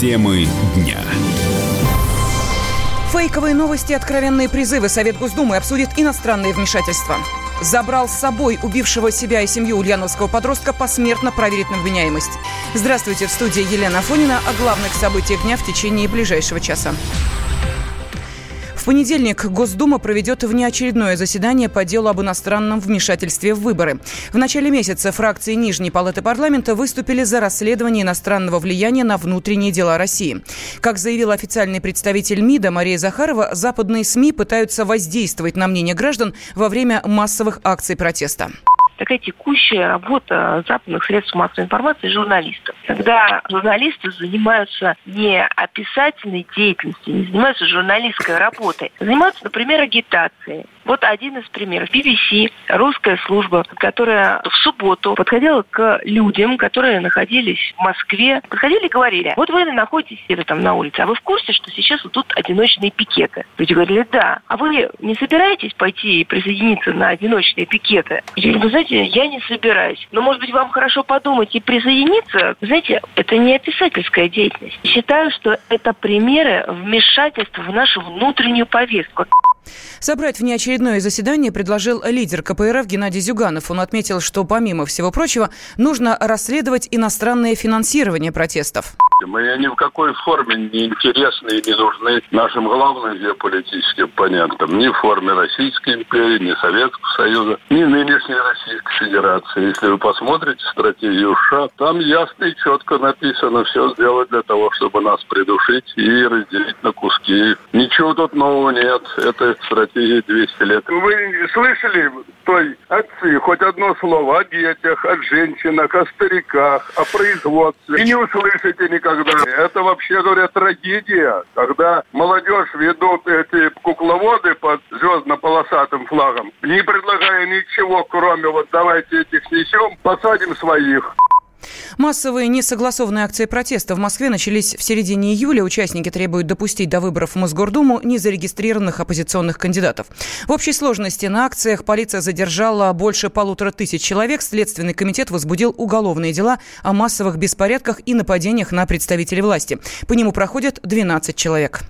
Темы дня. Фейковые новости, откровенные призывы. Совет Госдумы обсудит иностранные вмешательства. Забрал с собой убившего себя и семью ульяновского подростка посмертно проверить на вменяемость. Здравствуйте, в студии Елена Афонина о главных событиях дня в течение ближайшего часа. В понедельник Госдума проведет внеочередное заседание по делу об иностранном вмешательстве в выборы. В начале месяца фракции Нижней Палаты парламента выступили за расследование иностранного влияния на внутренние дела России. Как заявил официальный представитель МИДа Мария Захарова, западные СМИ пытаются воздействовать на мнение граждан во время массовых акций протеста такая текущая работа западных средств массовой информации журналистов. Когда журналисты занимаются не описательной деятельностью, не занимаются журналистской работой, а занимаются, например, агитацией, вот один из примеров. BBC, русская служба, которая в субботу подходила к людям, которые находились в Москве, подходили и говорили, вот вы находитесь где-то там на улице, а вы в курсе, что сейчас вот тут одиночные пикеты? Люди говорили, да. А вы не собираетесь пойти и присоединиться на одиночные пикеты? Я говорю, вы знаете, я не собираюсь. Но, может быть, вам хорошо подумать и присоединиться? знаете, это не описательская деятельность. Считаю, что это примеры вмешательства в нашу внутреннюю повестку. Собрать внеочередное заседание предложил лидер КПРФ Геннадий Зюганов. Он отметил, что, помимо всего прочего, нужно расследовать иностранное финансирование протестов. Мы ни в какой форме не интересны и не нужны нашим главным геополитическим оппонентам. Ни в форме Российской империи, ни Советского Союза, ни нынешней Российской Федерации. Если вы посмотрите стратегию США, там ясно и четко написано все сделать для того, чтобы нас придушить и разделить на куски. Ничего тут нового нет. Это стратегия 200 лет. Вы слышали той отцы хоть одно слово о детях, о женщинах, о стариках, о производстве? И не услышите никак когда это вообще говоря трагедия, когда молодежь ведут эти кукловоды под звездно-полосатым флагом, не предлагая ничего, кроме вот давайте этих снесем, посадим своих. Массовые несогласованные акции протеста в Москве начались в середине июля. Участники требуют допустить до выборов в Мосгордуму незарегистрированных оппозиционных кандидатов. В общей сложности на акциях полиция задержала больше полутора тысяч человек. Следственный комитет возбудил уголовные дела о массовых беспорядках и нападениях на представителей власти. По нему проходят 12 человек.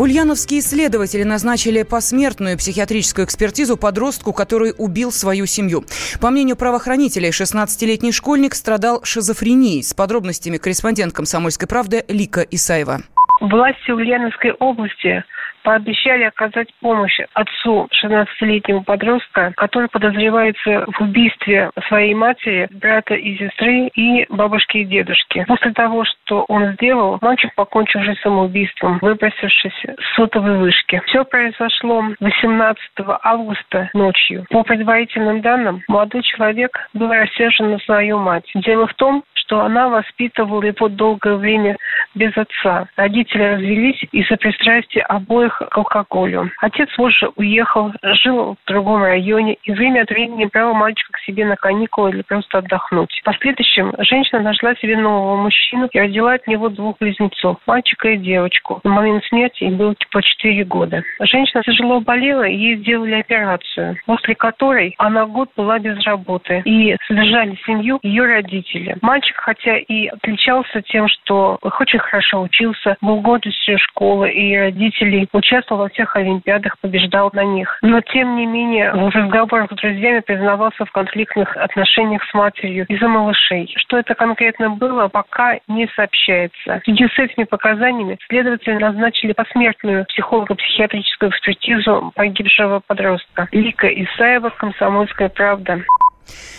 Ульяновские исследователи назначили посмертную психиатрическую экспертизу подростку, который убил свою семью. По мнению правоохранителей, 16-летний школьник страдал шизофренией. С подробностями корреспондент «Комсомольской правды» Лика Исаева. Власти Ульяновской области пообещали оказать помощь отцу 16-летнего подростка, который подозревается в убийстве своей матери, брата и сестры и бабушки и дедушки. После того, что он сделал, мальчик покончил жизнь самоубийством, выбросившись с сотовой вышки. Все произошло 18 августа ночью. По предварительным данным, молодой человек был рассержен на свою мать. Дело в том, что она воспитывала его долгое время без отца. Родители развелись из-за пристрастия обоих к алкоголю. Отец позже уехал, жил в другом районе и время от времени брал мальчика к себе на каникулы или просто отдохнуть. В последующем женщина нашла себе нового мужчину и родила от него двух близнецов, мальчика и девочку. На момент смерти им было по 4 года. Женщина тяжело болела, и ей сделали операцию, после которой она год была без работы. И содержали семью ее родители. Мальчик хотя и отличался тем, что очень хорошо учился, был гордостью школы и родителей, участвовал во всех олимпиадах, побеждал на них. Но, тем не менее, в разговорах с друзьями признавался в конфликтных отношениях с матерью из-за малышей. Что это конкретно было, пока не сообщается. В связи с этими показаниями следователи назначили посмертную психолого-психиатрическую экспертизу погибшего подростка. Лика Исаева, «Комсомольская правда».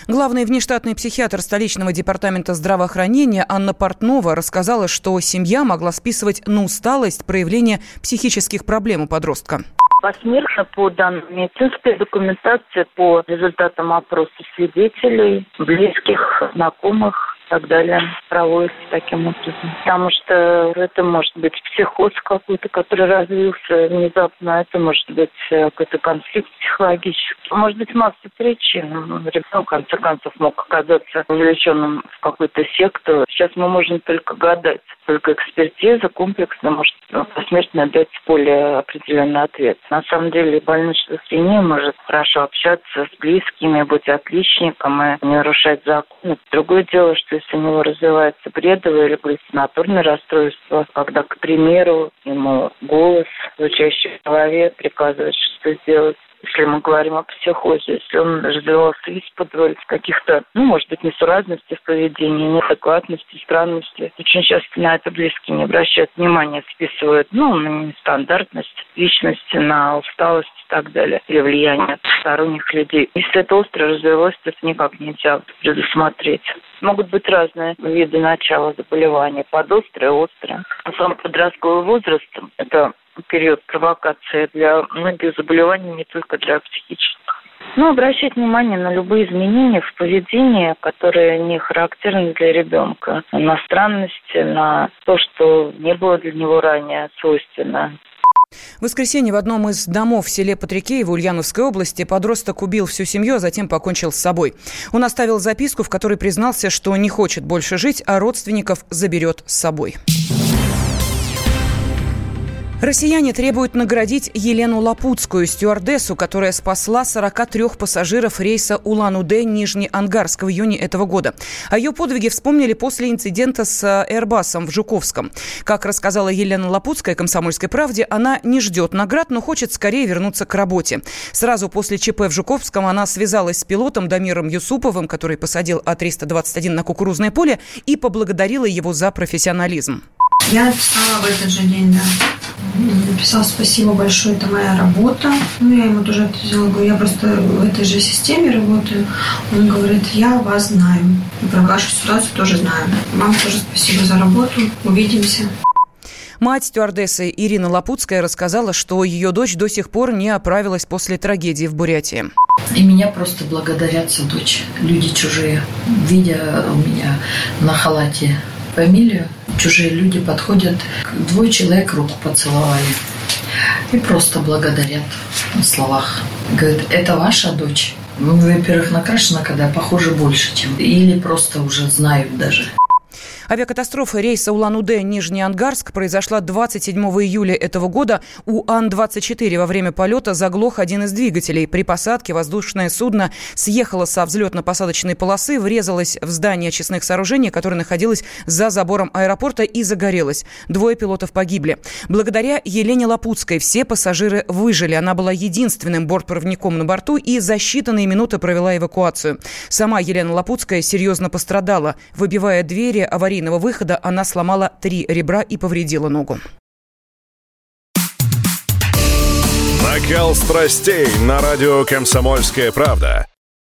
Главный внештатный психиатр столичного департамента здравоохранения Анна Портнова рассказала, что семья могла списывать на усталость проявление психических проблем у подростка. Посмертно по данным медицинской документации, по результатам опроса свидетелей, близких, знакомых, так далее проводится таким образом. Потому что это может быть психоз какой-то, который развился внезапно, это может быть э, какой-то конфликт психологический. Может быть масса причин. Ребенок, в конце концов, мог оказаться увлеченным в какую-то секту. Сейчас мы можем только гадать. Только экспертиза комплексно может посмертно дать более определенный ответ. На самом деле больной шизофрения может хорошо общаться с близкими, быть отличником и не нарушать законы. Другое дело, что если у него развивается бредовое или галлюцинаторное расстройство, когда, к примеру, ему голос, звучащий в голове, приказывает, что сделать если мы говорим о психозе, если он развивался из-под каких-то, ну, может быть, несуразностей в поведении, неадекватности, странности. Очень часто на это близкие не обращают внимания, списывают, ну, на нестандартность личности, на усталость и так далее, или влияние сторонних людей. Если это остро развивалось, то это никак нельзя предусмотреть. Могут быть разные виды начала заболевания, подострое, острое. А сам подростковый возраст – это период провокации для многих заболеваний, не только для психических. Ну, обращать внимание на любые изменения в поведении, которые не характерны для ребенка, на странности, на то, что не было для него ранее свойственно. В воскресенье в одном из домов в селе Патрикеево Ульяновской области подросток убил всю семью, а затем покончил с собой. Он оставил записку, в которой признался, что не хочет больше жить, а родственников заберет с собой. Россияне требуют наградить Елену Лапутскую, стюардессу, которая спасла 43 пассажиров рейса Улан-Удэ Нижний Ангарск в июне этого года. О ее подвиге вспомнили после инцидента с Airbus в Жуковском. Как рассказала Елена Лапутская «Комсомольской правде», она не ждет наград, но хочет скорее вернуться к работе. Сразу после ЧП в Жуковском она связалась с пилотом Дамиром Юсуповым, который посадил А-321 на кукурузное поле, и поблагодарила его за профессионализм. Я написала в этот же день, да. Написала спасибо большое, это моя работа. Ну, я ему тоже ответила, говорю, я просто в этой же системе работаю. Он говорит, я вас знаю. И про вашу ситуацию тоже знаю. Вам тоже спасибо за работу. Увидимся. Мать стюардессы Ирина Лапутская рассказала, что ее дочь до сих пор не оправилась после трагедии в Бурятии. И меня просто благодарятся дочь. Люди чужие. Видя у меня на халате фамилию, чужие люди подходят, двое человек руку поцеловали и просто благодарят на словах. Говорят, это ваша дочь? Ну, во-первых, накрашена, когда похоже больше, чем... Или просто уже знают даже. Авиакатастрофа рейса Улан-Удэ Нижний Ангарск произошла 27 июля этого года. У Ан-24 во время полета заглох один из двигателей. При посадке воздушное судно съехало со взлетно-посадочной полосы, врезалось в здание очистных сооружений, которое находилось за забором аэропорта и загорелось. Двое пилотов погибли. Благодаря Елене Лапутской все пассажиры выжили. Она была единственным бортпроводником на борту и за считанные минуты провела эвакуацию. Сама Елена Лапутская серьезно пострадала. Выбивая двери аварийного аварийного выхода она сломала три ребра и повредила ногу. Накал страстей на радио «Комсомольская правда».